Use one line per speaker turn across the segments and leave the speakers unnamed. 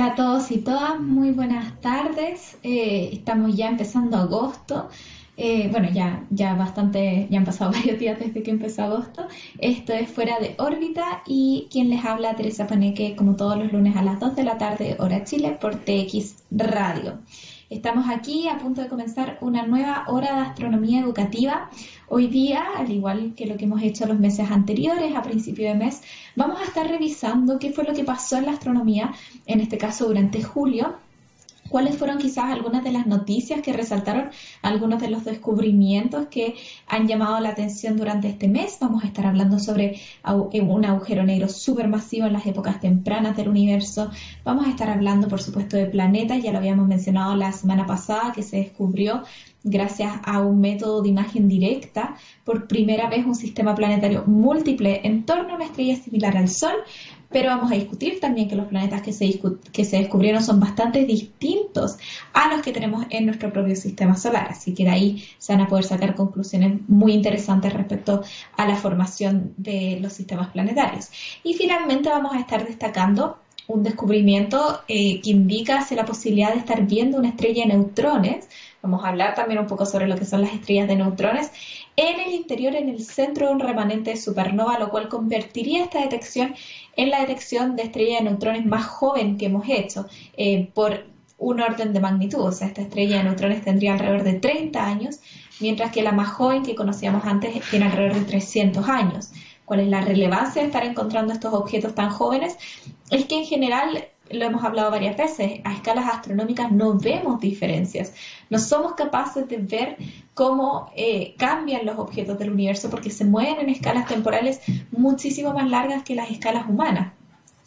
Hola a todos y todas, muy buenas tardes. Eh, estamos ya empezando agosto. Eh, bueno, ya, ya bastante, ya han pasado varios días desde que empezó agosto. Esto es Fuera de órbita y quien les habla, Teresa Paneque, como todos los lunes a las 2 de la tarde, hora Chile, por TX Radio. Estamos aquí a punto de comenzar una nueva hora de astronomía educativa. Hoy día, al igual que lo que hemos hecho los meses anteriores, a principio de mes, vamos a estar revisando qué fue lo que pasó en la astronomía, en este caso durante julio, cuáles fueron quizás algunas de las noticias que resaltaron, algunos de los descubrimientos que han llamado la atención durante este mes. Vamos a estar hablando sobre eh, un agujero negro supermasivo en las épocas tempranas del universo. Vamos a estar hablando, por supuesto, de planetas, ya lo habíamos mencionado la semana pasada, que se descubrió gracias a un método de imagen directa, por primera vez un sistema planetario múltiple en torno a una estrella similar al Sol, pero vamos a discutir también que los planetas que se, que se descubrieron son bastante distintos a los que tenemos en nuestro propio sistema solar, así que de ahí se van a poder sacar conclusiones muy interesantes respecto a la formación de los sistemas planetarios. Y finalmente vamos a estar destacando un descubrimiento eh, que indica hacia la posibilidad de estar viendo una estrella de neutrones. Vamos a hablar también un poco sobre lo que son las estrellas de neutrones en el interior, en el centro de un remanente de supernova, lo cual convertiría esta detección en la detección de estrella de neutrones más joven que hemos hecho eh, por un orden de magnitud. O sea, esta estrella de neutrones tendría alrededor de 30 años, mientras que la más joven que conocíamos antes tiene alrededor de 300 años. ¿Cuál es la relevancia de estar encontrando estos objetos tan jóvenes? Es que en general lo hemos hablado varias veces, a escalas astronómicas no vemos diferencias. No somos capaces de ver cómo eh, cambian los objetos del universo porque se mueven en escalas temporales muchísimo más largas que las escalas humanas.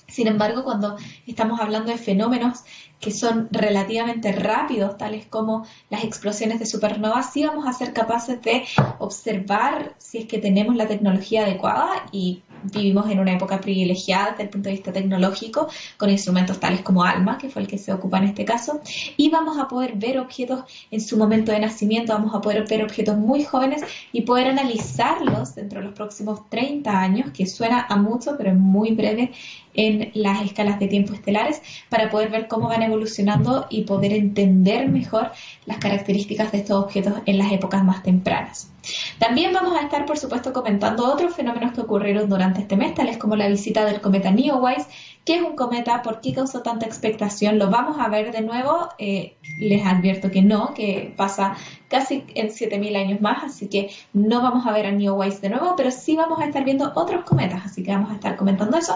Sin embargo, cuando estamos hablando de fenómenos que son relativamente rápidos, tales como las explosiones de supernovas, sí vamos a ser capaces de observar si es que tenemos la tecnología adecuada y vivimos en una época privilegiada desde el punto de vista tecnológico, con instrumentos tales como ALMA, que fue el que se ocupa en este caso, y vamos a poder ver objetos en su momento de nacimiento, vamos a poder ver objetos muy jóvenes y poder analizarlos dentro de los próximos 30 años, que suena a mucho, pero es muy breve en las escalas de tiempo estelares, para poder ver cómo van evolucionando y poder entender mejor las características de estos objetos en las épocas más tempranas. También vamos a estar, por supuesto, comentando otros fenómenos que ocurrieron durante este mes, tales como la visita del cometa Neowise, que es un cometa, por qué causó tanta expectación, lo vamos a ver de nuevo, eh, les advierto que no, que pasa casi en 7.000 años más, así que no vamos a ver a Neowise de nuevo, pero sí vamos a estar viendo otros cometas, así que vamos a estar comentando eso.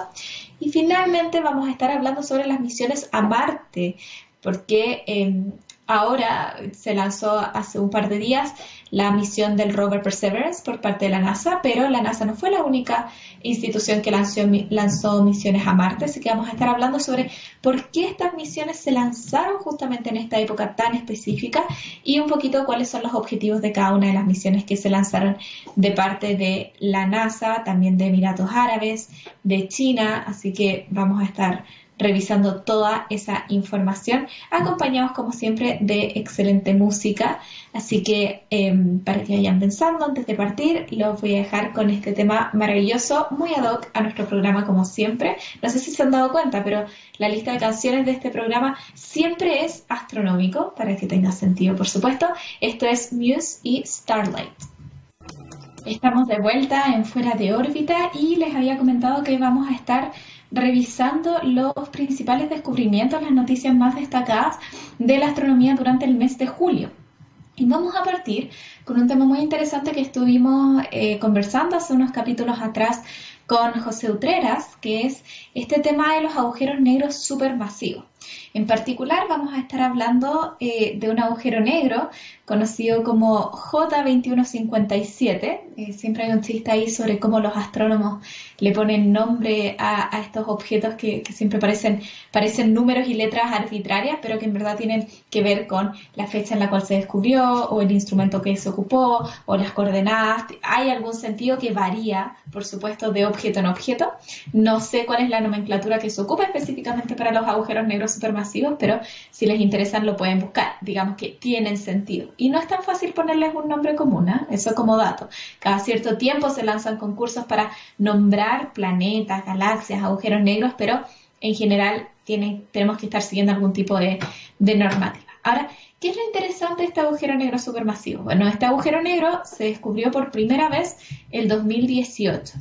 Y finalmente vamos a estar hablando sobre las misiones a Marte, porque em, ahora se lanzó hace un par de días la misión del rover Perseverance por parte de la NASA, pero la NASA no fue la única institución que lanzó, lanzó, misiones a Marte, así que vamos a estar hablando sobre por qué estas misiones se lanzaron justamente en esta época tan específica y un poquito cuáles son los objetivos de cada una de las misiones que se lanzaron de parte de la NASA, también de Emiratos Árabes, de China, así que vamos a estar revisando toda esa información, acompañados como siempre de excelente música. Así que em, para que vayan pensando antes de partir, los voy a dejar con este tema maravilloso, muy ad hoc a nuestro programa como siempre. No sé si se han dado cuenta, pero la lista de canciones de este programa siempre es astronómico, para que tenga sentido, por supuesto. Esto es Muse y Starlight. Estamos de vuelta en Fuera de órbita y les había comentado que vamos a estar revisando los principales descubrimientos, las noticias más destacadas de la astronomía durante el mes de julio. Y vamos a partir con un tema muy interesante que estuvimos eh, conversando hace unos capítulos atrás con José Utreras, que es este tema de los agujeros negros supermasivos. En particular vamos a estar hablando eh, de un agujero negro conocido como J2157. Eh, siempre hay un chiste ahí sobre cómo los astrónomos le ponen nombre a, estos objetos que, siempre parecen, parecen números y letras arbitrarias, pero que en verdad tienen que ver con la fecha en la cual se descubrió o el instrumento que se ocupó o las coordenadas. Hay algún sentido que varía, por supuesto, de objeto en objeto. No sé cuál es la nomenclatura que se ocupa específicamente para los agujeros negros supermasivos, pero si les interesan lo pueden buscar. Digamos que tienen sentido. Y no es tan fácil ponerles un nombre común, ¿eh? eso como dato. Cada cierto tiempo se lanzan concursos para nombrar planetas, galaxias, agujeros negros, pero en general tenemos que estar siguiendo algún tipo de, de normativa. Ahora, ¿qué es lo interesante de este agujero negro supermasivo? Bueno, este agujero negro se descubrió por primera vez el 2018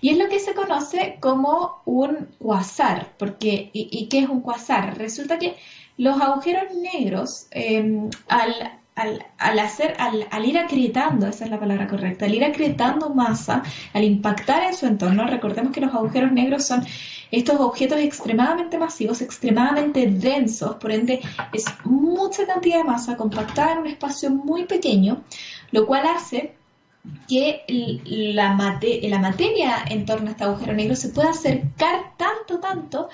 y es lo que se conoce como un quasar. Porque, ¿y, qué es un quasar? Resulta que los agujeros negros, em, al al, hacer, al, ir acretando, esa es la palabra correcta, al ir acretando masa, al impactar en su entorno, recordemos que los agujeros negros son estos objetos extremadamente masivos, extremadamente densos, por ende es mucha cantidad de masa compactada en un espacio muy pequeño, lo cual hace que la, la materia en torno a este agujero negro se pueda acercar tanto, tanto,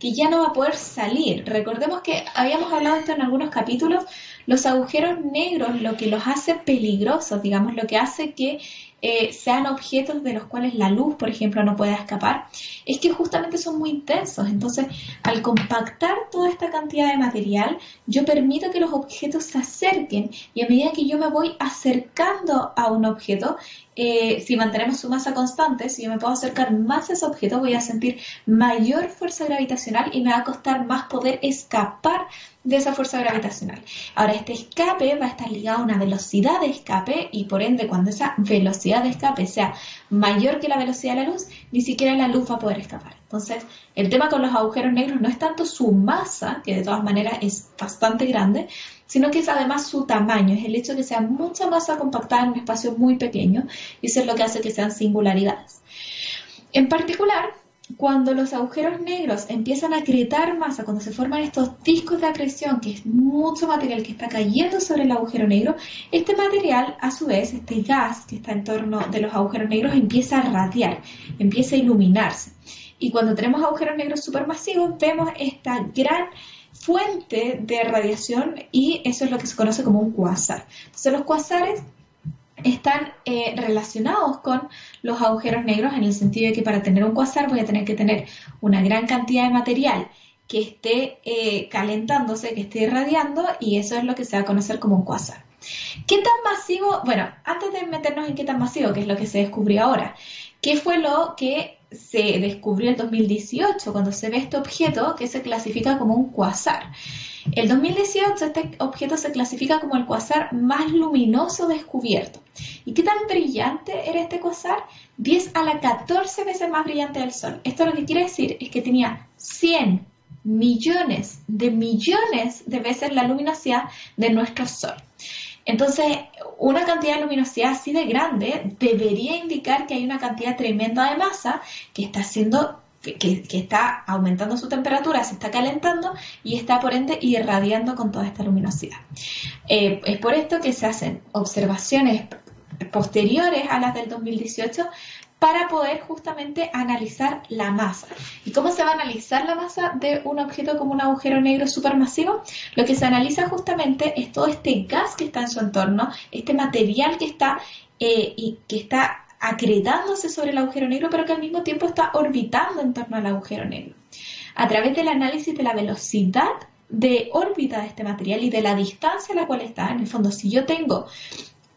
que ya no va a poder salir. Recordemos que habíamos hablado esto en algunos capítulos, los agujeros negros lo que los hace peligrosos, digamos, lo que hace que eh, sean objetos de los cuales la luz, por ejemplo, no pueda escapar, es que justamente son muy intensos. Entonces, al compactar toda esta cantidad de material, yo permito que los objetos se acerquen y a medida que yo me voy acercando a un objeto, eh, si mantenemos su masa constante, si yo me puedo acercar más a ese objeto, voy a sentir mayor fuerza gravitacional y me va a costar más poder escapar de esa fuerza gravitacional. Ahora, este escape va a estar ligado a una velocidad de escape y por ende, cuando esa velocidad de escape sea mayor que la velocidad de la luz, ni siquiera la luz va a poder escapar. Entonces, el tema con los agujeros negros no es tanto su masa, que de todas maneras es bastante grande, sino que es además su tamaño, es el hecho de que sea mucha masa compactada en un espacio muy pequeño, y eso es lo que hace que sean singularidades. En particular, cuando los agujeros negros empiezan a acretar masa, cuando se forman estos discos de acreción, que es mucho material que está cayendo sobre el agujero negro, este material, a su vez, este gas que está en torno de los agujeros negros, empieza a radiar, empieza a iluminarse. Y cuando tenemos agujeros negros supermasivos, vemos esta gran fuente de radiación y eso es lo que se conoce como un cuásar. Entonces los cuásares están eh, relacionados con los agujeros negros en el sentido de que para tener un cuásar voy a tener que tener una gran cantidad de material que esté eh, calentándose, que esté irradiando y eso es lo que se va a conocer como un cuásar. ¿Qué tan masivo? Bueno, antes de meternos en qué tan masivo, que es lo que se descubrió ahora, ¿qué fue lo que se descubrió en 2018, cuando se ve este objeto que se clasifica como un cuasar. El 2018 este objeto se clasifica como el cuasar más luminoso descubierto. ¿Y qué tan brillante era este cuasar? 10 a la 14 veces más brillante del Sol. Esto lo que quiere decir es que tenía 100 millones de millones de veces la luminosidad de nuestro Sol. Entonces, una cantidad de luminosidad así de grande debería indicar que hay una cantidad tremenda de masa que está haciendo que, está aumentando su temperatura, se está calentando y está por ende irradiando con toda esta luminosidad. Eh, es por esto que se hacen observaciones posteriores a las del 2018 para poder justamente analizar la masa. ¿Y cómo se va a analizar la masa de un objeto como un agujero negro supermasivo? Lo que se analiza justamente es todo este gas que está en su entorno, este material que está eh, y que está sobre el agujero negro, pero que al mismo tiempo está orbitando en torno al agujero negro. A través del análisis de la velocidad de órbita de este material y de la distancia a la cual está, en el fondo, si yo tengo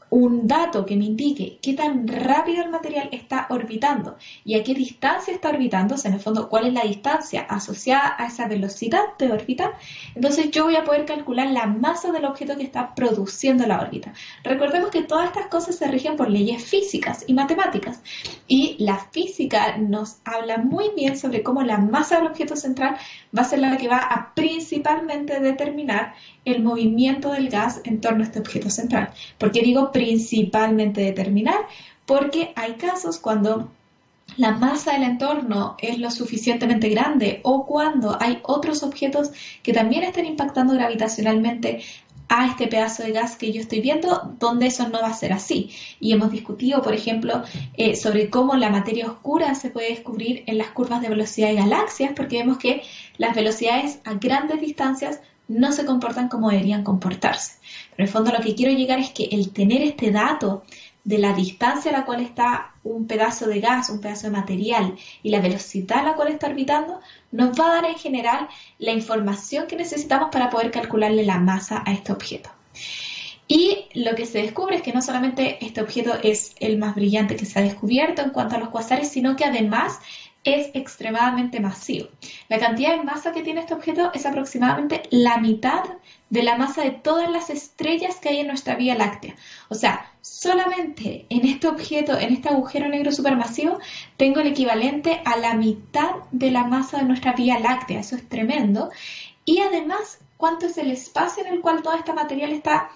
un dato que me indique qué tan rápido el material está orbitando y a qué distancia está orbitando, o sea, en el fondo, cuál es la distancia asociada a esa velocidad de órbita, entonces yo voy a poder calcular la masa del objeto que está produciendo la órbita. Recordemos que todas estas cosas se rigen por leyes físicas y matemáticas y la física nos habla muy bien sobre cómo la masa del objeto central va a ser la que va a principalmente determinar el movimiento del gas en torno a este objeto central. ¿Por qué digo principalmente determinar? Porque hay casos cuando la masa del entorno es lo suficientemente grande o cuando hay otros objetos que también estén impactando gravitacionalmente a este pedazo de gas que yo estoy viendo, donde eso no va a ser así. Y hemos discutido, por ejemplo, eh, sobre cómo la materia oscura se puede descubrir en las curvas de velocidad de galaxias, porque vemos que las velocidades a grandes distancias no se comportan como deberían comportarse. Pero en el fondo lo que quiero llegar es que el tener este dato de la distancia a la cual está un pedazo de gas, un pedazo de material y la velocidad a la cual está orbitando, nos va a dar en general la información que necesitamos para poder calcularle la masa a este objeto. Y lo que se descubre es que no solamente este objeto es el más brillante que se ha descubierto en cuanto a los cuasares, sino que además es extremadamente masivo. La cantidad de masa que tiene este objeto es aproximadamente la mitad de la masa de todas las estrellas que hay en nuestra Vía Láctea. O sea, solamente en este objeto, en este agujero negro supermasivo, tengo el equivalente a la mitad de la masa de nuestra Vía Láctea. Eso es tremendo. Y además, ¿cuánto es el espacio en el cual todo este material está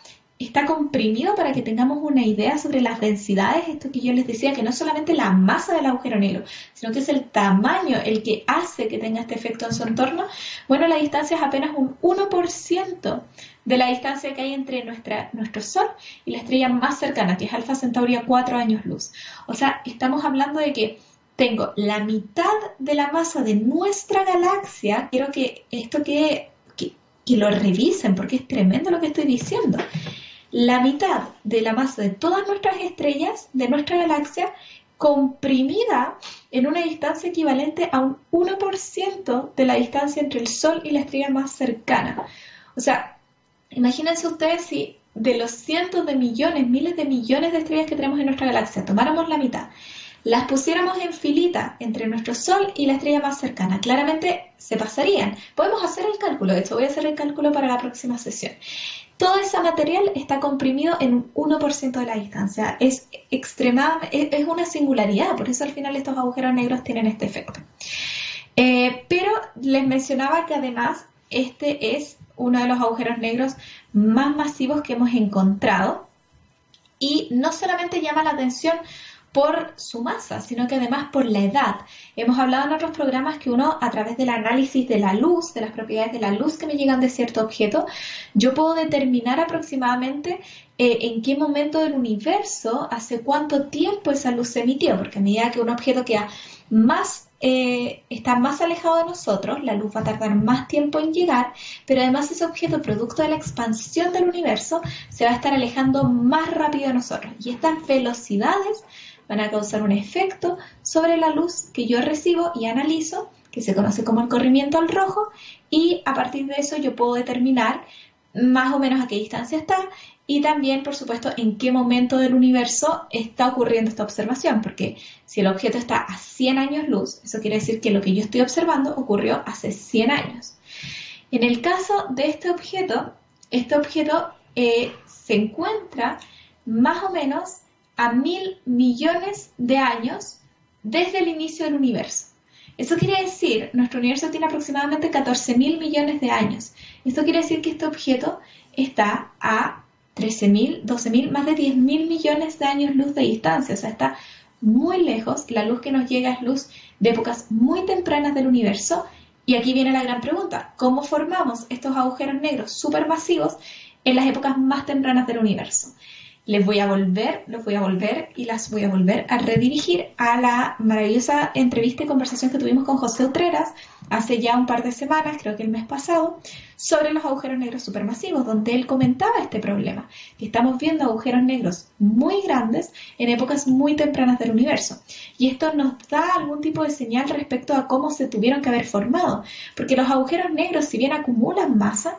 está comprimido para que tengamos una idea sobre las densidades, esto que yo les decía, que no es solamente la masa del agujero negro, sino que es el tamaño el que hace que tenga este efecto en su entorno, bueno, la distancia es apenas un 1% de la distancia que hay entre nuestra, nuestro Sol y la estrella más cercana, que es Alfa Centauri a 4 años luz. O sea, estamos hablando de que tengo la mitad de la masa de nuestra galaxia, quiero que esto que, que lo revisen porque es tremendo lo que estoy diciendo la mitad de la masa de todas nuestras estrellas, de nuestra galaxia, comprimida en una distancia equivalente a un 1% de la distancia entre el Sol y la estrella más cercana. O sea, imagínense ustedes si de los cientos de millones, miles de millones de estrellas que tenemos en nuestra galaxia, tomáramos la mitad, las pusiéramos en filita entre nuestro Sol y la estrella más cercana, claramente se pasarían. Podemos hacer el cálculo, de hecho voy a hacer el cálculo para la próxima sesión todo ese material está comprimido en un 1% de la distancia. Es es una singularidad, por eso al final estos agujeros negros tienen este efecto. Eh, pero les mencionaba que además este es uno de los agujeros negros más masivos que hemos encontrado y no solamente llama la atención por su masa, sino que además por la edad. Hemos hablado en otros programas que uno, a través del análisis de la luz, de las propiedades de la luz que me llegan de cierto objeto, yo puedo determinar aproximadamente eh, en qué momento del universo, hace cuánto tiempo esa luz se emitió, porque a medida que un objeto queda más eh, está más alejado de nosotros, la luz va a tardar más tiempo en llegar, pero además ese objeto, producto de la expansión del universo, se va a estar alejando más rápido de nosotros. Y estas velocidades van a causar un efecto sobre la luz que yo recibo y analizo, que se conoce como el corrimiento al rojo, y a partir de eso yo puedo determinar más o menos a qué distancia está y también, por supuesto, en qué momento del universo está ocurriendo esta observación, porque si el objeto está a 100 años luz, eso quiere decir que lo que yo estoy observando ocurrió hace 100 años. En el caso de este objeto, este objeto eh, se encuentra más o menos a mil millones de años desde el inicio del universo. Eso quiere decir, nuestro universo tiene aproximadamente 14 mil millones de años. Esto quiere decir que este objeto está a 13 mil, 12 mil, más de 10 mil millones de años luz de distancia. O sea, está muy lejos. La luz que nos llega es luz de épocas muy tempranas del universo. Y aquí viene la gran pregunta, ¿cómo formamos estos agujeros negros supermasivos en las épocas más tempranas del universo? Les voy a volver, los voy a volver y las voy a volver a redirigir a la maravillosa entrevista y conversación que tuvimos con José Utreras hace ya un par de semanas, creo que el mes pasado, sobre los agujeros negros supermasivos, donde él comentaba este problema, que estamos viendo agujeros negros muy grandes en épocas muy tempranas del universo. Y esto nos da algún tipo de señal respecto a cómo se tuvieron que haber formado, porque los agujeros negros, si bien acumulan masa,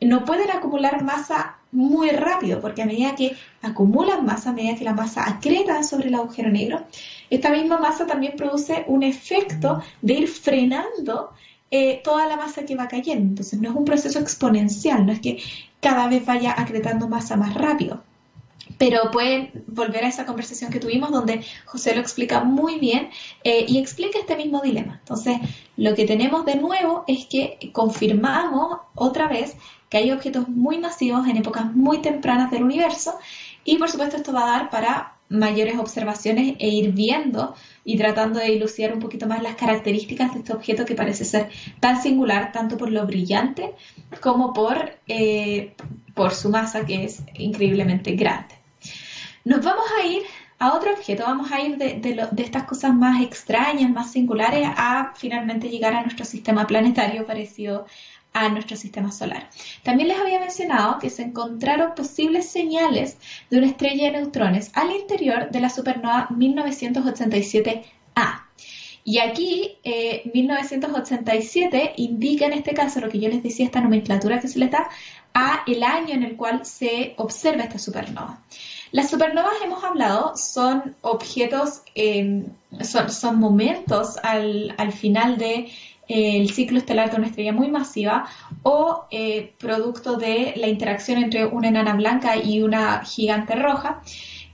no pueden acumular masa muy rápido, porque a medida que acumulan masa, a medida que la masa acreta sobre el agujero negro, esta misma masa también produce un efecto de ir frenando eh, toda la masa que va cayendo. Entonces no es un proceso exponencial, no es que cada vez vaya acretando masa más rápido. Pero pueden volver a esa conversación que tuvimos donde José lo explica muy bien eh, y explica este mismo dilema. Entonces, lo que tenemos de nuevo es que confirmamos otra vez que hay objetos muy masivos en épocas muy tempranas del universo y por supuesto esto va a dar para mayores observaciones e ir viendo y tratando de ilucidar un poquito más las características de este objeto que parece ser tan singular tanto por lo brillante como por, eh, por su masa que es increíblemente grande. Nos vamos a ir a otro objeto, vamos a ir de, de, estas cosas más extrañas, más singulares, a finalmente llegar a nuestro sistema planetario parecido a nuestro sistema solar. También les había mencionado que se encontraron posibles señales de una estrella de neutrones al interior de la supernova 1987A. Y aquí, 1987 eh, indica en este caso, lo que yo les decía, esta nomenclatura que se le da, a el año en el cual se observa esta supernova. Las supernovas, hemos hablado, son objetos, em, son, momentos al, final del de, ciclo estelar de una estrella muy masiva o eh, producto de la interacción entre una enana blanca y una gigante roja,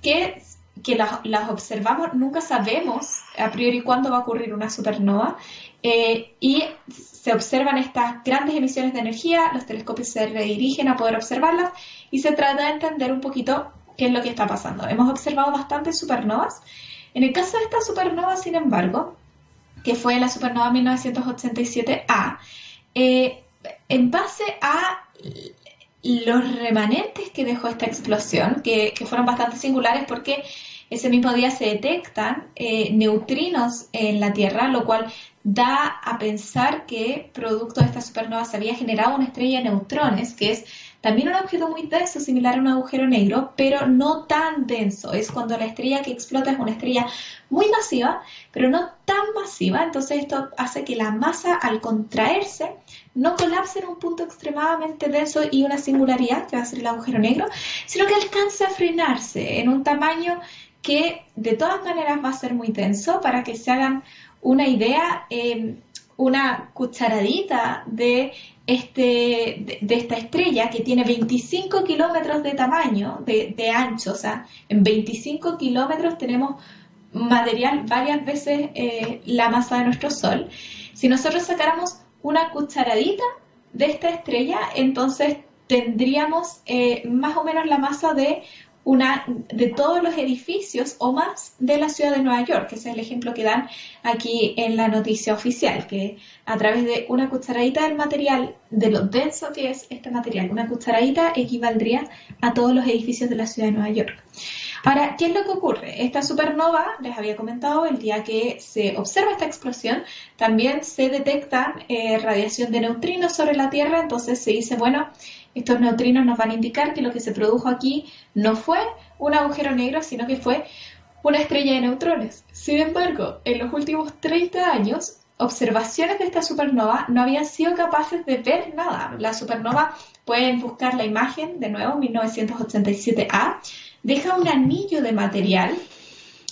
que, que las, observamos, nunca sabemos a priori cuándo va a ocurrir una supernova, eh, y se observan estas grandes emisiones de energía, los telescopios se redirigen a poder observarlas y se trata de entender un poquito qué es lo que está pasando. Hemos observado bastantes supernovas. En el caso de esta supernova, sin embargo, que fue la supernova 1987A, eh, en base a los remanentes que dejó esta explosión, que, fueron bastante singulares porque ese mismo día se detectan eh, neutrinos en la Tierra, lo cual da a pensar que producto de esta supernova se había generado una estrella de neutrones, que es también un objeto muy denso, similar a un agujero negro, pero no tan denso. Es cuando la estrella que explota es una estrella muy masiva, pero no tan masiva. Entonces esto hace que la masa al contraerse no colapse en un punto extremadamente denso y una singularidad, que va a ser el agujero negro, sino que alcance a frenarse en un tamaño que de todas maneras va a ser muy denso para que se hagan una idea. Eh, una cucharadita de este, de, esta estrella que tiene 25 kilómetros de tamaño, de, ancho, o sea, en 25 kilómetros tenemos material varias veces eh, la masa de nuestro Sol. Si nosotros sacáramos una cucharadita de esta estrella, entonces tendríamos eh, más o menos la masa de una de todos los edificios o más de la ciudad de Nueva York, que es el ejemplo que dan aquí en la noticia oficial, que a través de una cucharadita del material, de lo denso que es este material, una cucharadita equivaldría a todos los edificios de la ciudad de Nueva York. Ahora, ¿qué es lo que ocurre? Esta supernova, les había comentado, el día que se observa esta explosión, también se detecta eh, radiación de neutrinos sobre la Tierra, entonces se dice, bueno, estos neutrinos nos van a indicar que lo que se produjo aquí no fue un agujero negro, sino que fue una estrella de neutrones. Sin embargo, en los últimos 30 años, observaciones de esta supernova no habían sido capaces de ver nada. La supernova, pueden buscar la imagen de nuevo, 1987A, deja un anillo de material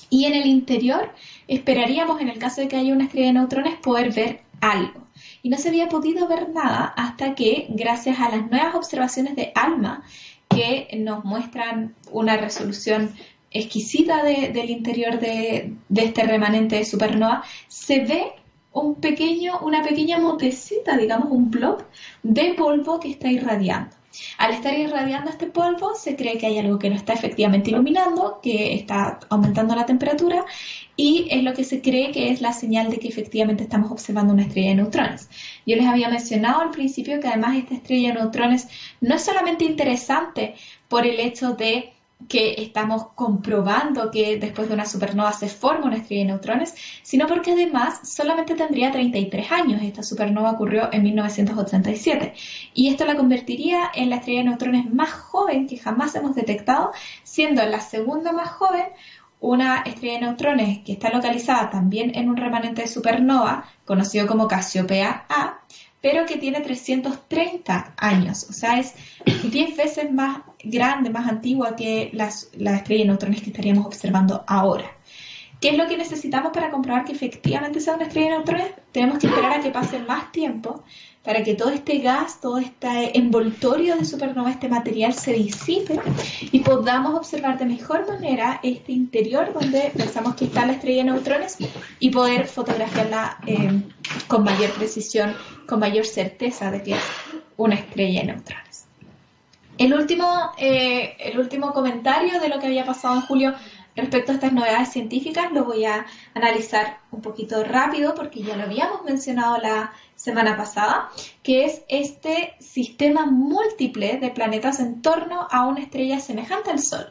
y en el interior esperaríamos, en el caso de que haya una estrella de neutrones, poder ver algo y no se había podido ver nada hasta que, gracias a las nuevas observaciones de ALMA, que nos muestran una resolución exquisita del interior de, este remanente de supernova, se ve un pequeño, una pequeña motecita, digamos, un blob de polvo que está irradiando. Al estar irradiando este polvo, se cree que hay algo que no está efectivamente iluminando, que está aumentando la temperatura y es lo que se cree que es la señal de que efectivamente estamos observando una estrella de neutrones. Yo les había mencionado al principio que además esta estrella de neutrones no es solamente interesante por el hecho de que estamos comprobando que después de una supernova se forma una estrella de neutrones, sino porque además solamente tendría 33 años. Esta supernova ocurrió en 1987 y esto la convertiría en la estrella de neutrones más joven que jamás hemos detectado, siendo la segunda más joven una estrella de neutrones que está localizada también en un remanente de supernova conocido como Casiopea A, pero que tiene 330 años, o sea, es 10 veces más grande, más antigua que las, la estrella de neutrones que estaríamos observando ahora. ¿Qué es lo que necesitamos para comprobar que efectivamente sea una estrella de neutrones? Tenemos que esperar a que pase más tiempo para que todo este gas, todo este envoltorio de supernova, este material se disipe y podamos observar de mejor manera este interior donde pensamos que está la estrella de neutrones y poder fotografiarla eh, con mayor precisión, con mayor certeza de que es una estrella de neutrones. El último, eh, el último comentario de lo que había pasado en julio Respecto a estas novedades científicas, lo voy a analizar un poquito rápido porque ya lo habíamos mencionado la semana pasada, que es este sistema múltiple de planetas en torno a una estrella semejante al Sol,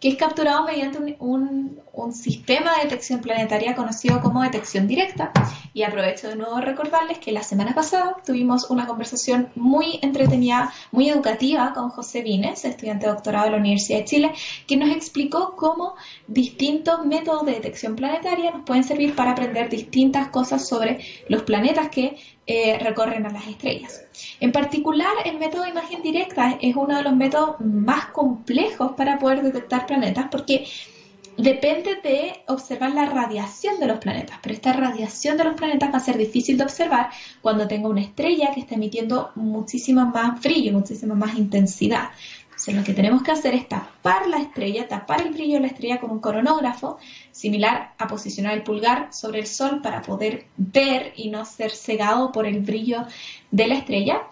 que es capturado mediante un, un sistema de detección planetaria conocido como detección directa. Y aprovecho de nuevo recordarles que la semana pasada tuvimos una conversación muy entretenida, muy educativa con José Vines, estudiante doctorado de la Universidad de Chile, que nos explicó cómo distintos métodos de detección planetaria nos pueden servir para aprender distintas cosas sobre los planetas que eh, recorren a las estrellas. En particular, el método de imagen directa es uno de los métodos más complejos para poder detectar planetas porque depende de observar la radiación de los planetas, pero esta radiación de los planetas va a ser difícil de observar cuando tenga una estrella que está emitiendo muchísimo más brillo, muchísima más intensidad. Entonces lo que tenemos que hacer es tapar la estrella, tapar el brillo de la estrella con un coronógrafo, similar a posicionar el pulgar sobre el sol para poder ver y no ser cegado por el brillo de la estrella.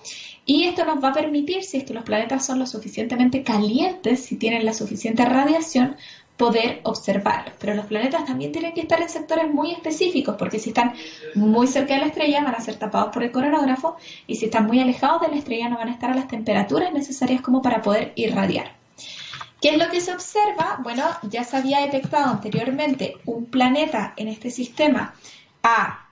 Y esto nos va a permitir, si es que los planetas son lo suficientemente calientes, si tienen la suficiente radiación, poder observarlos. Pero los planetas también tienen que estar en sectores muy específicos, porque si están muy cerca de la estrella van a ser tapados por el coronógrafo y si están muy alejados de la estrella no van a estar a las temperaturas necesarias como para poder irradiar. ¿Qué es lo que se observa? Bueno, ya se había detectado anteriormente un planeta en este sistema a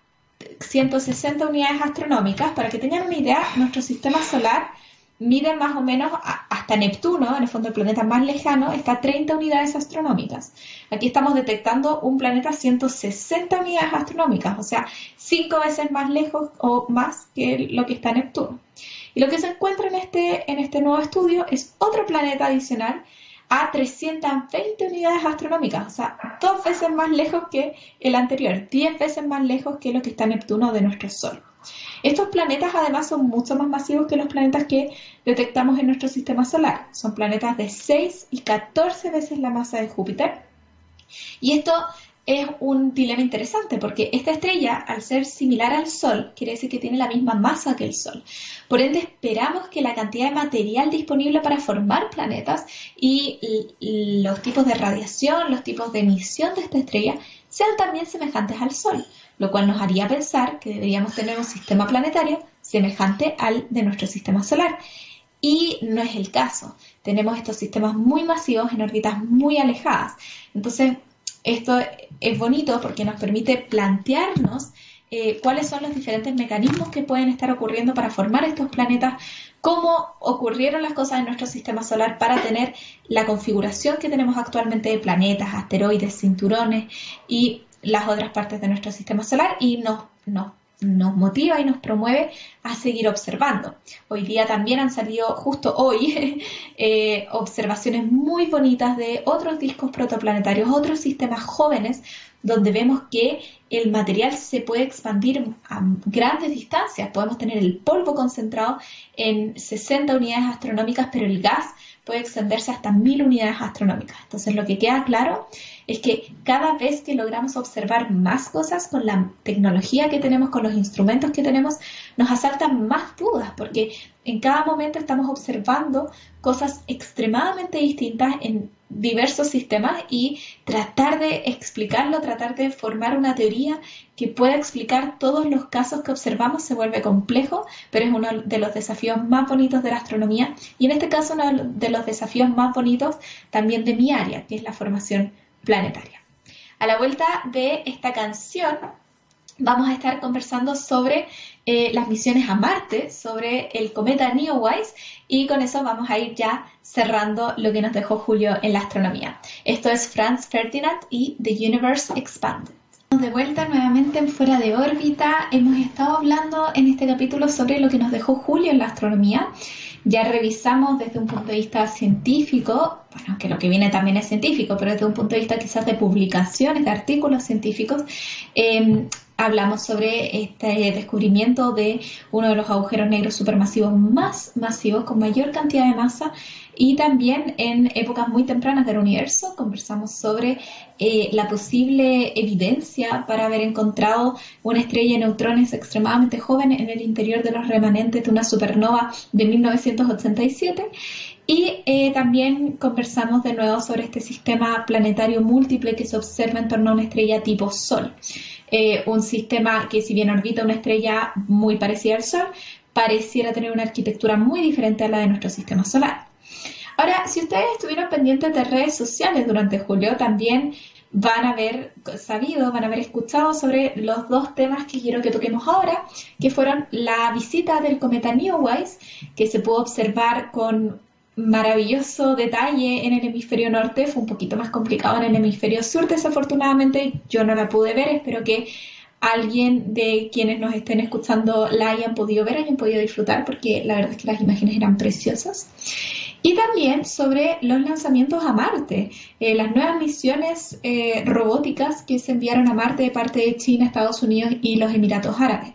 160 unidades astronómicas. Para que tengan una idea, nuestro sistema solar miden más o menos hasta Neptuno, en el fondo el planeta más lejano, está a 30 unidades astronómicas. Aquí estamos detectando un planeta a 160 unidades astronómicas, o sea, cinco veces más lejos o más que lo que está Neptuno. Y lo que se encuentra en este, en este nuevo estudio es otro planeta adicional a 320 unidades astronómicas, o sea, dos veces más lejos que el anterior, 10 veces más lejos que lo que está Neptuno de nuestro Sol. Estos planetas además son mucho más masivos que los planetas que detectamos en nuestro sistema solar. Son planetas de 6 y 14 veces la masa de Júpiter. Y esto es un dilema interesante porque esta estrella, al ser similar al Sol, quiere decir que tiene la misma masa que el Sol. Por ende, esperamos que la cantidad de material disponible para formar planetas y los tipos de radiación, los tipos de emisión de esta estrella sean también semejantes al Sol lo cual nos haría pensar que deberíamos tener un sistema planetario semejante al de nuestro sistema solar. Y no es el caso. Tenemos estos sistemas muy masivos en órbitas muy alejadas. Entonces, esto es bonito porque nos permite plantearnos eh, cuáles son los diferentes mecanismos que pueden estar ocurriendo para formar estos planetas, cómo ocurrieron las cosas en nuestro sistema solar para tener la configuración que tenemos actualmente de planetas, asteroides, cinturones y las otras partes de nuestro sistema solar y nos, nos, motiva y nos promueve a seguir observando. Hoy día también han salido, justo hoy, eh, observaciones muy bonitas de otros discos protoplanetarios, otros sistemas jóvenes, donde vemos que el material se puede expandir a grandes distancias. Podemos tener el polvo concentrado en 60 unidades astronómicas, pero el gas puede extenderse hasta 1000 unidades astronómicas. Entonces, lo que queda claro es que cada vez que logramos observar más cosas con la tecnología que tenemos, con los instrumentos que tenemos, nos asaltan más dudas, porque en cada momento estamos observando cosas extremadamente distintas en diversos sistemas y tratar de explicarlo, tratar de formar una teoría que pueda explicar todos los casos que observamos se vuelve complejo, pero es uno de los desafíos más bonitos de la astronomía y en este caso uno de los desafíos más bonitos también de mi área, que es la formación planetaria. A la vuelta de esta canción vamos a estar conversando sobre eh, las misiones a Marte, sobre el cometa Neowise y con eso vamos a ir ya cerrando lo que nos dejó Julio en la astronomía. Esto es Franz Ferdinand y The Universe Expanded. De vuelta nuevamente en Fuera de órbita, hemos estado hablando en este capítulo sobre lo que nos dejó Julio en la astronomía ya revisamos desde un punto de vista científico, bueno, que lo que viene también es científico, pero desde un punto de vista quizás de publicaciones, de artículos científicos, eh, hablamos sobre este descubrimiento de uno de los agujeros negros supermasivos más masivos, con mayor cantidad de masa, y también en épocas muy tempranas del universo conversamos sobre eh, la posible evidencia para haber encontrado una estrella de neutrones extremadamente joven en el interior de los remanentes de una supernova de 1987. Y eh, también conversamos de nuevo sobre este sistema planetario múltiple que se observa en torno a una estrella tipo Sol. Eh, un sistema que si bien orbita una estrella muy parecida al Sol, pareciera tener una arquitectura muy diferente a la de nuestro sistema solar. Ahora, si ustedes estuvieron pendientes de redes sociales durante julio, también van a haber sabido, van a haber escuchado sobre los dos temas que quiero que toquemos ahora, que fueron la visita del cometa Neowise, que se pudo observar con maravilloso detalle en el hemisferio norte, fue un poquito más complicado en el hemisferio sur, desafortunadamente. Yo no la pude ver, espero que alguien de quienes nos estén escuchando la hayan podido ver, hayan podido disfrutar, porque la verdad es que las imágenes eran preciosas. Y también sobre los lanzamientos a Marte, eh, las nuevas misiones eh, robóticas que se enviaron a Marte de parte de China, Estados Unidos y los Emiratos Árabes.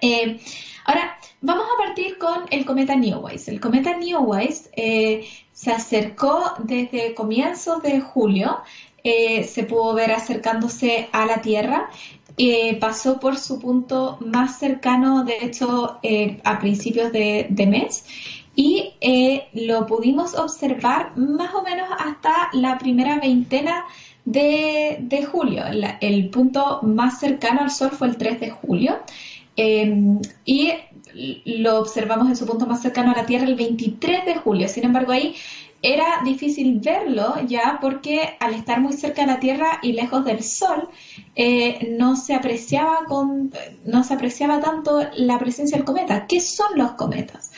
Eh, ahora, vamos a partir con el cometa Neowise. El cometa Neowise se acercó desde comienzos de julio, se pudo ver acercándose a la Tierra pasó por su punto más cercano, de hecho, a principios de, mes, y eh, lo pudimos observar más o menos hasta la primera veintena de, julio. el punto más cercano al Sol fue el 3 de julio. Em, y lo observamos en su punto más cercano a la Tierra el 23 de julio. Sin embargo, ahí era difícil verlo ya porque al estar muy cerca de la Tierra y lejos del Sol, eh, no, se apreciaba con, no se apreciaba tanto la presencia del cometa. ¿Qué son los cometas?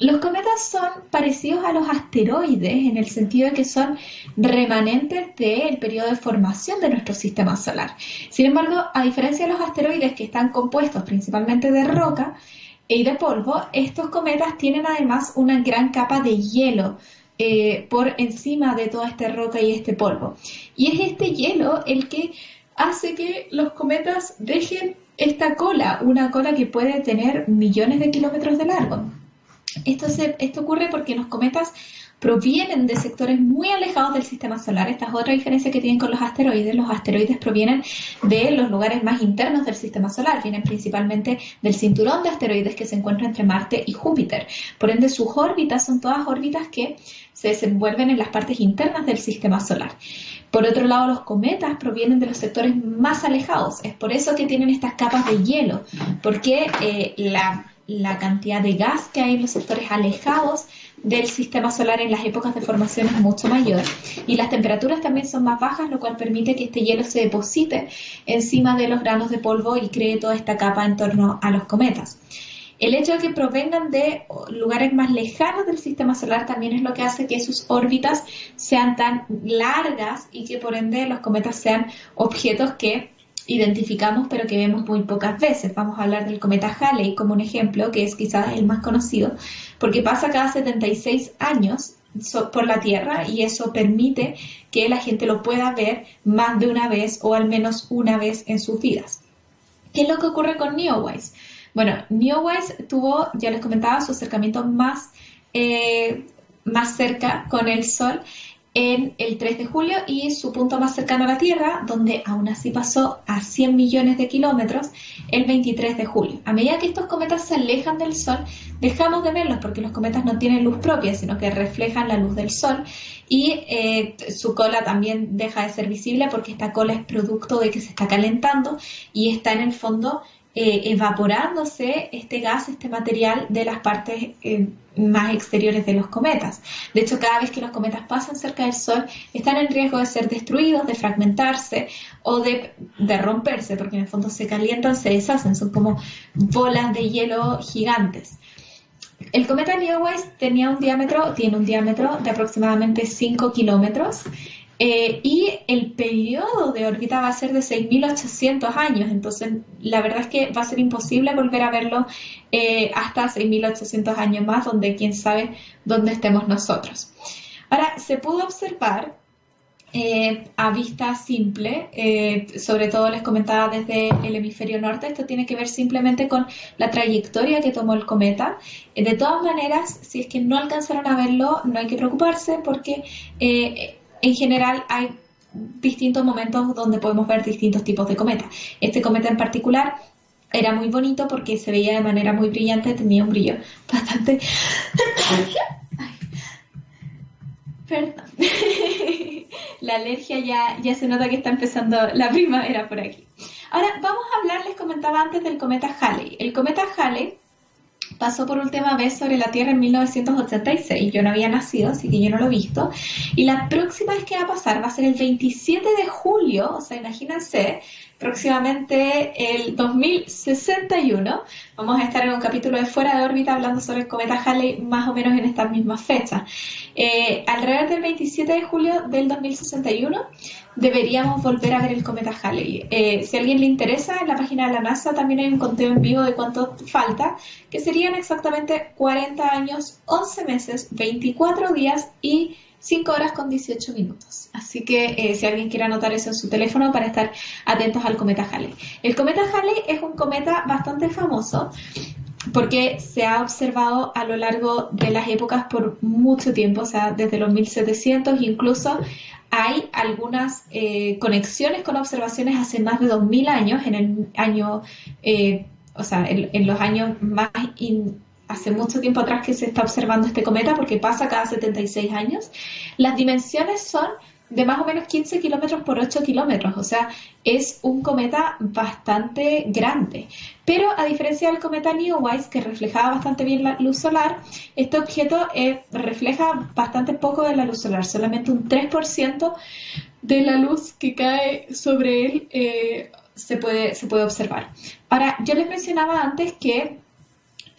Los cometas son parecidos a los asteroides en el sentido de que son remanentes del periodo de formación de nuestro sistema solar. Sin embargo, a diferencia de los asteroides que están compuestos principalmente de roca y de polvo, estos cometas tienen además una gran capa de hielo eh, por encima de toda esta roca y este polvo. Y es este hielo el que hace que los cometas dejen esta cola, una cola que puede tener millones de kilómetros de largo. Esto, ocurre porque los cometas provienen de sectores muy alejados del sistema solar. Esta es otra diferencia que tienen con los asteroides. Los asteroides provienen de los lugares más internos del sistema solar, vienen principalmente del cinturón de asteroides que se encuentra entre Marte y Júpiter. Por ende, sus órbitas son todas órbitas que se desenvuelven en las partes internas del sistema solar. Por otro lado, los cometas provienen de los sectores más alejados. Es por eso que tienen estas capas de hielo, porque eh, la, la cantidad de gas que hay en los sectores alejados del sistema solar en las épocas de formación es mucho mayor y las temperaturas también son más bajas, lo cual permite que este hielo se deposite encima de los granos de polvo y cree toda esta capa en torno a los cometas. El hecho de que provengan de lugares más lejanos del sistema solar también es lo que hace que sus órbitas sean tan largas y que por ende los cometas sean objetos que identificamos pero que vemos muy pocas veces. Vamos a hablar del cometa Halley como un ejemplo, que es quizás el más conocido, porque pasa cada 76 años por la Tierra y eso permite que la gente lo pueda ver más de una vez o al menos una vez en sus vidas. ¿Qué es lo que ocurre con Neowise? Bueno, Neowise tuvo, ya les comentaba, su acercamiento más, eh, más cerca con el Sol en el 3 de julio y su punto más cercano a la Tierra, donde aún así pasó a 100 millones de kilómetros, el 23 de julio. A medida que estos cometas se alejan del Sol, dejamos de verlos porque los cometas no tienen luz propia, sino que reflejan la luz del Sol y eh, su cola también deja de ser visible porque esta cola es producto de que se está calentando y está en el fondo eh, evaporándose este gas, este material de las partes eh, más exteriores de los cometas. De hecho, cada vez que los cometas pasan cerca del Sol, están en riesgo de ser destruidos, de fragmentarse o de, de romperse, porque en el fondo se calientan, se deshacen, son como bolas de hielo gigantes. El cometa Neowise tenía un diámetro, tiene un diámetro de aproximadamente 5 kilómetros eh, y el periodo de órbita va a ser de 6.800 años, entonces la verdad es que va a ser imposible volver a verlo eh, hasta 6.800 años más, donde quién sabe dónde estemos nosotros. Ahora, se pudo observar eh, a vista simple, sobre todo les comentaba desde el hemisferio norte, esto tiene que ver simplemente con la trayectoria que tomó el cometa. de todas maneras, si es que no alcanzaron a verlo, no hay que preocuparse porque en general hay distintos momentos donde podemos ver distintos tipos de cometas. Este cometa en particular era muy bonito porque se veía de manera muy brillante, tenía un brillo bastante... Perdón. la alergia ya, ya se nota que está empezando la primavera por aquí. Ahora vamos a hablar, les comentaba antes del cometa Halley. El cometa Halley pasó por última vez sobre la Tierra en 1986. Yo no había nacido, así que yo no lo he visto. Y la próxima vez que va a pasar va a ser el 27 de julio, o sea, imagínense, próximamente el 2061. Vamos a estar en un capítulo de Fuera de órbita hablando sobre el cometa Halley más o menos en estas mismas fechas. Eh, alrededor del 27 de julio del 2061 deberíamos volver a ver el cometa Halley. Eh, si a alguien le interesa, en la página de la NASA también hay un conteo en vivo de cuánto falta, que serían exactamente 40 años, 11 meses, 24 días y 5 horas con 18 minutos. Así que eh, si alguien quiere anotar eso en su teléfono para estar atentos al cometa Halley. El cometa Halley es un cometa bastante famoso porque se ha observado a lo largo de las épocas por mucho tiempo, o sea, desde los 1700 incluso hay algunas eh, conexiones con observaciones hace más de 2000 años, en el año, eh, o sea, en, los años más hace mucho tiempo atrás que se está observando este cometa porque pasa cada 76 años. Las dimensiones son de más o menos 15 kilómetros por 8 kilómetros, o sea, es un cometa bastante grande. Pero a diferencia del cometa Neowise, que reflejaba bastante bien la luz solar, este objeto eh, refleja bastante poco de la luz solar, solamente un 3% de la luz que cae sobre él eh, se, puede, se puede observar. Ahora, yo les mencionaba antes que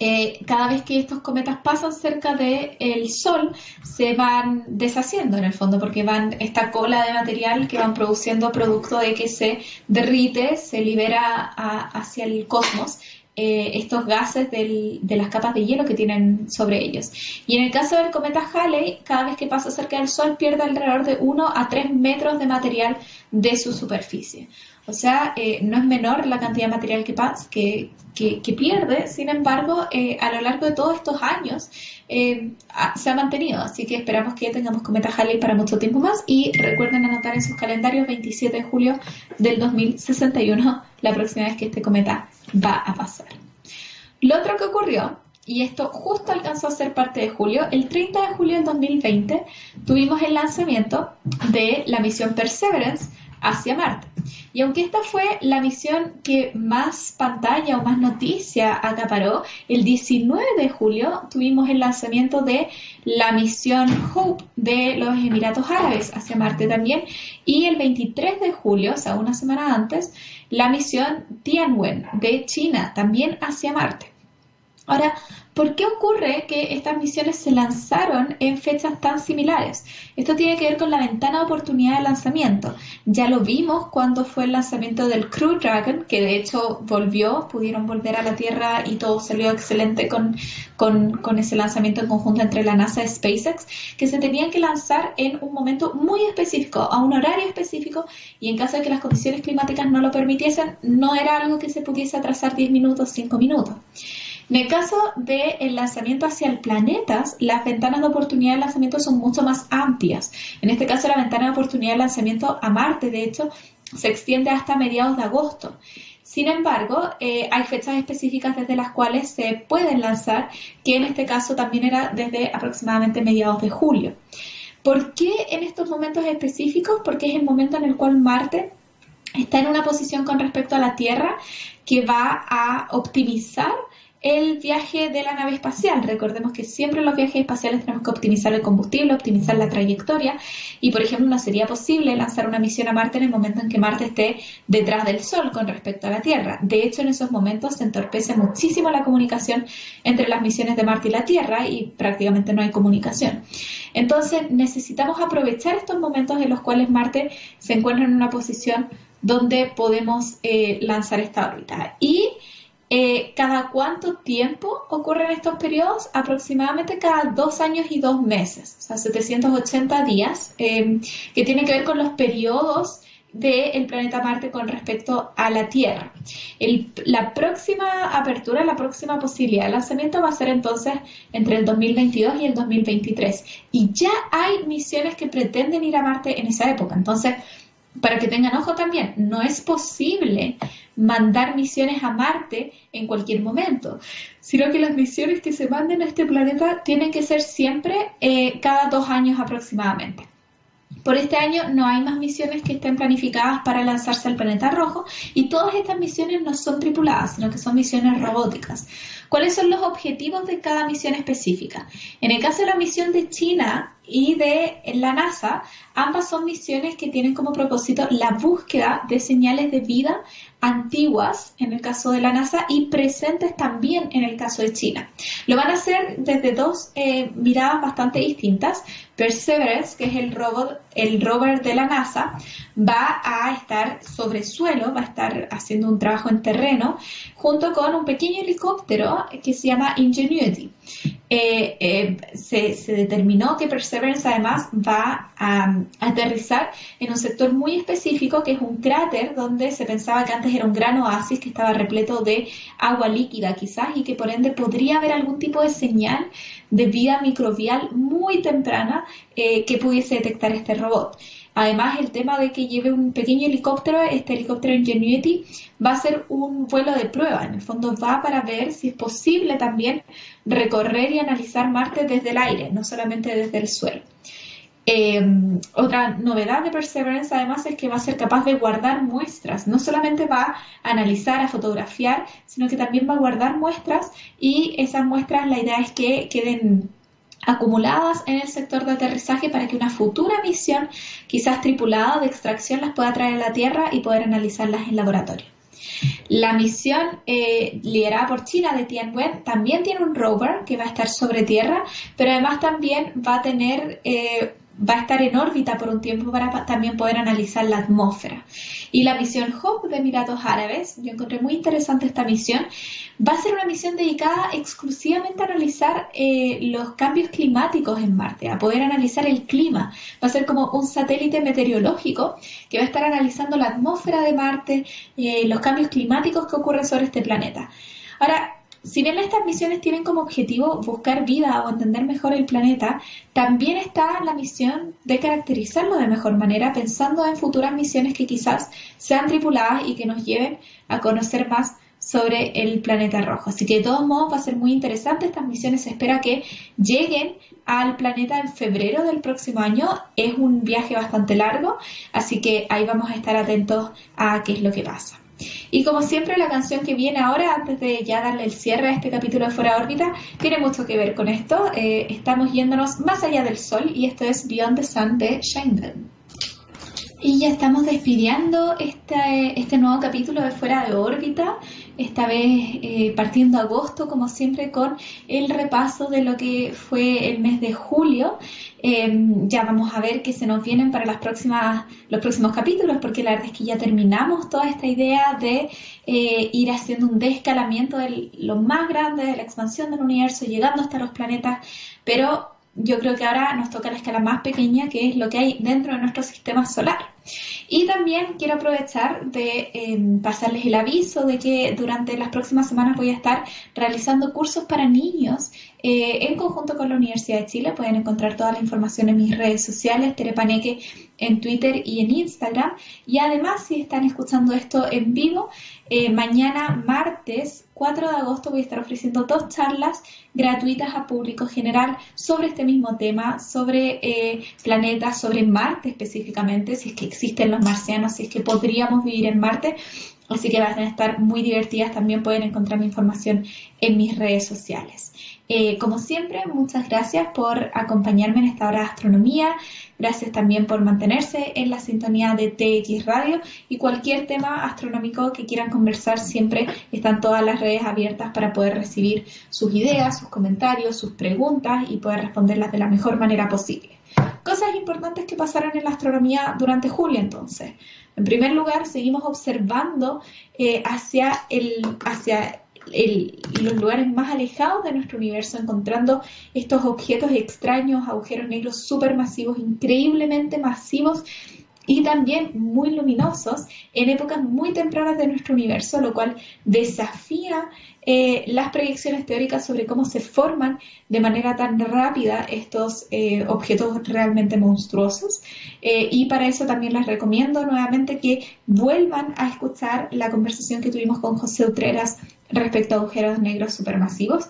eh, cada vez que estos cometas pasan cerca del el Sol, se van deshaciendo en el fondo, porque van esta cola de material que van produciendo producto de que se derrite, se libera hacia el cosmos. Eh, estos gases de las capas de hielo que tienen sobre ellos. Y en el caso del cometa Halley, cada vez que pasa cerca del Sol pierde alrededor de 1 a 3 metros de material de su superficie. O sea, eh, no es menor la cantidad de material que, que, que, pierde, sin embargo, eh, a lo largo de todos estos años eh, se ha mantenido. Así que esperamos que tengamos cometa Halley para mucho tiempo más y recuerden anotar en sus calendarios 27 de julio del 2061 la próxima vez que este cometa va a pasar. Lo otro que ocurrió y esto justo alcanzó a ser parte de julio. El 30 de julio del 2020 tuvimos el lanzamiento de la misión Perseverance hacia Marte. Y aunque esta fue la misión que más pantalla o más noticia acaparó, el 19 de julio tuvimos el lanzamiento de la misión Hope de los Emiratos Árabes hacia Marte también. Y el 23 de julio, o sea, una semana antes, la misión Tianwen de China también hacia Marte. Ahora, ¿por qué ocurre que estas misiones se lanzaron en fechas tan similares? Esto tiene que ver con la ventana de oportunidad de lanzamiento. Ya lo vimos cuando fue el lanzamiento del Crew Dragon, que de hecho volvió, pudieron volver a la Tierra y todo salió excelente con, con, ese lanzamiento en conjunto entre la NASA y SpaceX, que se tenían que lanzar en un momento muy específico, a un horario específico, y en caso de que las condiciones climáticas no lo permitiesen, no era algo que se pudiese atrasar 10 minutos, 5 minutos. En el caso del lanzamiento hacia el planeta, las ventanas de oportunidad de lanzamiento son mucho más amplias. En este caso, la ventana de oportunidad de lanzamiento a Marte, de hecho, se extiende hasta mediados de agosto. Sin embargo, eh, hay fechas específicas desde las cuales se pueden lanzar, que en este caso también era desde aproximadamente mediados de julio. ¿Por qué en estos momentos específicos? Porque es el momento en el cual Marte está en una posición con respecto a la Tierra que va a optimizar el viaje de la nave espacial. Recordemos que siempre en los viajes espaciales tenemos que optimizar el combustible, optimizar la trayectoria y, por ejemplo, no sería posible lanzar una misión a Marte en el momento en que Marte esté detrás del Sol con respecto a la Tierra. De hecho, en esos momentos se entorpece muchísimo la comunicación entre las misiones de Marte y la Tierra y prácticamente no hay comunicación. Entonces, necesitamos aprovechar estos momentos en los cuales Marte se encuentra en una posición donde podemos eh, lanzar esta órbita. Y eh, ¿Cada cuánto tiempo ocurren estos periodos? Aproximadamente cada dos años y dos meses, o sea, 780 días, eh, que tiene que ver con los periodos del planeta Marte con respecto a la Tierra. la próxima apertura, la próxima posibilidad de lanzamiento va a ser entonces entre el 2022 y el 2023. Y ya hay misiones que pretenden ir a Marte en esa época. Entonces, para que tengan ojo también, no es posible mandar misiones a Marte en cualquier momento, sino que las misiones que se manden a este planeta tienen que ser siempre eh, cada dos años aproximadamente. Por este año no hay más misiones que estén planificadas para lanzarse al planeta rojo y todas estas misiones no son tripuladas, sino que son misiones robóticas. ¿Cuáles son los objetivos de cada misión específica? En el caso de la misión de China y de la NASA, ambas son misiones que tienen como propósito la búsqueda de señales de vida antiguas en el caso de la NASA y presentes también en el caso de China. Lo van a hacer desde dos eh, miradas bastante distintas. Perseverance, que es el robot, el rover de la NASA, va a estar sobre suelo, va a estar haciendo un trabajo en terreno, junto con un pequeño helicóptero que se llama Ingenuity. Eh, eh, se, determinó que Perseverance además va a, aterrizar en un sector muy específico que es un cráter donde se pensaba que antes era un gran oasis que estaba repleto de agua líquida quizás y que por ende podría haber algún tipo de señal de vida microbial muy temprana eh, que pudiese detectar este robot. Además, el tema de que lleve un pequeño helicóptero, este helicóptero Ingenuity, va a ser un vuelo de prueba. En el fondo va para ver si es posible también recorrer y analizar Marte desde el aire, no solamente desde el suelo. Em, otra novedad de Perseverance además es que va a ser capaz de guardar muestras. No solamente va a analizar, a fotografiar, sino que también va a guardar muestras y esas muestras la idea es que queden acumuladas en el sector de aterrizaje para que una futura misión, quizás tripulada de extracción, las pueda traer a la Tierra y poder analizarlas en laboratorio. La misión eh, liderada por China de Tianwen también tiene un rover que va a estar sobre tierra, pero además también va a tener eh, va a estar en órbita por un tiempo para también poder analizar la atmósfera. Y la misión Hope de Emiratos Árabes, yo encontré muy interesante esta misión, va a ser una misión dedicada exclusivamente a analizar eh, los cambios climáticos en Marte, a poder analizar el clima. Va a ser como un satélite meteorológico que va a estar analizando la atmósfera de Marte, eh, los cambios climáticos que ocurren sobre este planeta. Ahora, si bien estas misiones tienen como objetivo buscar vida o entender mejor el planeta, también está la misión de caracterizarlo de mejor manera, pensando en futuras misiones que quizás sean tripuladas y que nos lleven a conocer más sobre el planeta rojo. Así que de todos modos va a ser muy interesante. Estas misiones se espera que lleguen al planeta en febrero del próximo año. Es un viaje bastante largo, así que ahí vamos a estar atentos a qué es lo que pasa. Y como siempre, la canción que viene ahora, antes de ya darle el cierre a este capítulo de Fuera órbita, tiene mucho que ver con esto. Eh, estamos yéndonos más allá del sol y esto es Beyond the Sun de Shinedown. Y ya estamos despidiendo este, este nuevo capítulo de Fuera de órbita esta vez eh, partiendo agosto, como siempre, con el repaso de lo que fue el mes de julio. Em, ya vamos a ver qué se nos vienen para los próximos capítulos, porque la verdad es que ya terminamos toda esta idea de eh, ir haciendo un descalamiento de lo más grande de la expansión del universo, llegando hasta los planetas, pero yo creo que ahora nos toca la escala más pequeña, que es lo que hay dentro de nuestro sistema solar. Y también quiero aprovechar de em, pasarles el aviso de que durante las próximas semanas voy a estar realizando cursos para niños eh, en conjunto con la Universidad de Chile. Pueden encontrar toda la información en mis redes sociales, Terepaneque en Twitter y en Instagram. Y además, si están escuchando esto en vivo, eh, mañana martes 4 de agosto voy a estar ofreciendo dos charlas gratuitas a público general sobre este mismo tema, sobre eh, planetas, sobre Marte específicamente, si es que existen los marcianos, si es que podríamos vivir en Marte. Así que van a estar muy divertidas. También pueden encontrar mi información en mis redes sociales. Eh, como siempre, muchas gracias por acompañarme en esta hora de astronomía. Gracias también por mantenerse en la sintonía de TX Radio y cualquier tema astronómico que quieran conversar, siempre están todas las redes abiertas para poder recibir sus ideas, sus comentarios, sus preguntas y poder responderlas de la mejor manera posible. Cosas importantes que pasaron en la astronomía durante julio entonces. En primer lugar, seguimos observando eh, hacia, el, hacia los lugares más alejados de nuestro universo, encontrando estos objetos extraños, agujeros negros supermasivos, increíblemente masivos y también muy luminosos en épocas muy tempranas de nuestro universo, lo cual desafía eh, las proyecciones teóricas sobre cómo se forman de manera tan rápida estos eh, objetos realmente monstruosos. Eh, y para eso también les recomiendo nuevamente que vuelvan a escuchar la conversación que tuvimos con José Utreras respecto a agujeros negros supermasivos.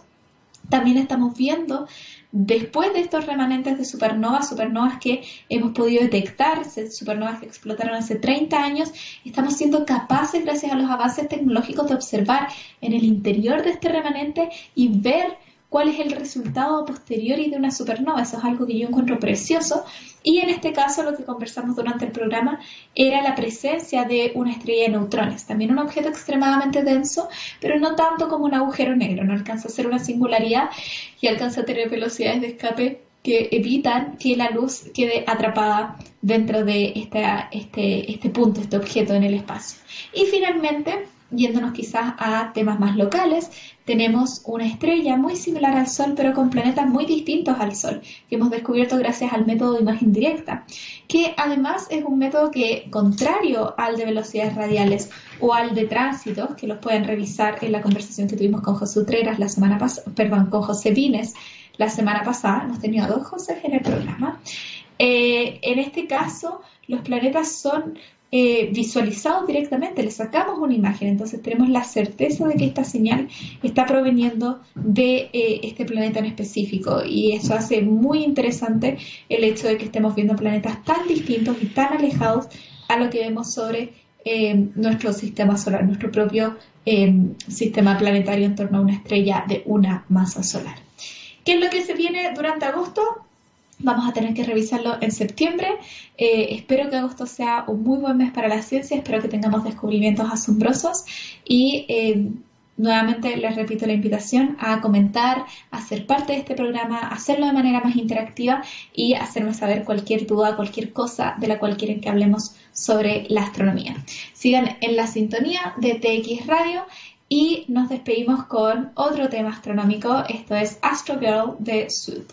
También estamos viendo después de estos remanentes de supernovas, supernovas que hemos podido detectar, supernovas que explotaron hace 30 años, estamos siendo capaces, gracias a los avances tecnológicos, de observar en el interior de este remanente y ver cuál es el resultado posterior de una supernova. Eso es algo que yo encuentro precioso. Y en este caso lo que conversamos durante el programa era la presencia de una estrella de neutrones, también un objeto extremadamente denso, pero no tanto como un agujero negro, no alcanza a ser una singularidad y alcanza a tener velocidades de escape que evitan que la luz quede atrapada dentro de este, este punto, este objeto en el espacio. Y finalmente, yéndonos quizás a temas más locales, tenemos una estrella muy similar al Sol, pero con planetas muy distintos al Sol, que hemos descubierto gracias al método de imagen directa, que además es un método que, contrario al de velocidades radiales o al de tránsitos, que los pueden revisar en la conversación que tuvimos con José Utreras la semana pasada, perdón, con José Vines la semana pasada, hemos tenido a dos José en el programa. Eh, en este caso, los planetas son eh, visualizados directamente, le sacamos una imagen, entonces tenemos la certeza de que esta señal está proveniendo de eh, este planeta en específico y eso hace muy interesante el hecho de que estemos viendo planetas tan distintos y tan alejados a lo que vemos sobre eh, nuestro sistema solar, nuestro propio sistema planetario en torno a una estrella de una masa solar. ¿Qué es lo que se viene durante agosto? Vamos a tener que revisarlo en septiembre. Eh, espero que agosto sea un muy buen mes para la ciencia. Espero que tengamos descubrimientos asombrosos. Y eh, nuevamente les repito la invitación a comentar, a ser parte de este programa, hacerlo de manera más interactiva y hacerme saber cualquier duda, cualquier cosa de la cual quieren que hablemos sobre la astronomía. Sigan en la sintonía de TX Radio. Y nos despedimos con otro tema astronómico. Esto es Astro Girl de Sud.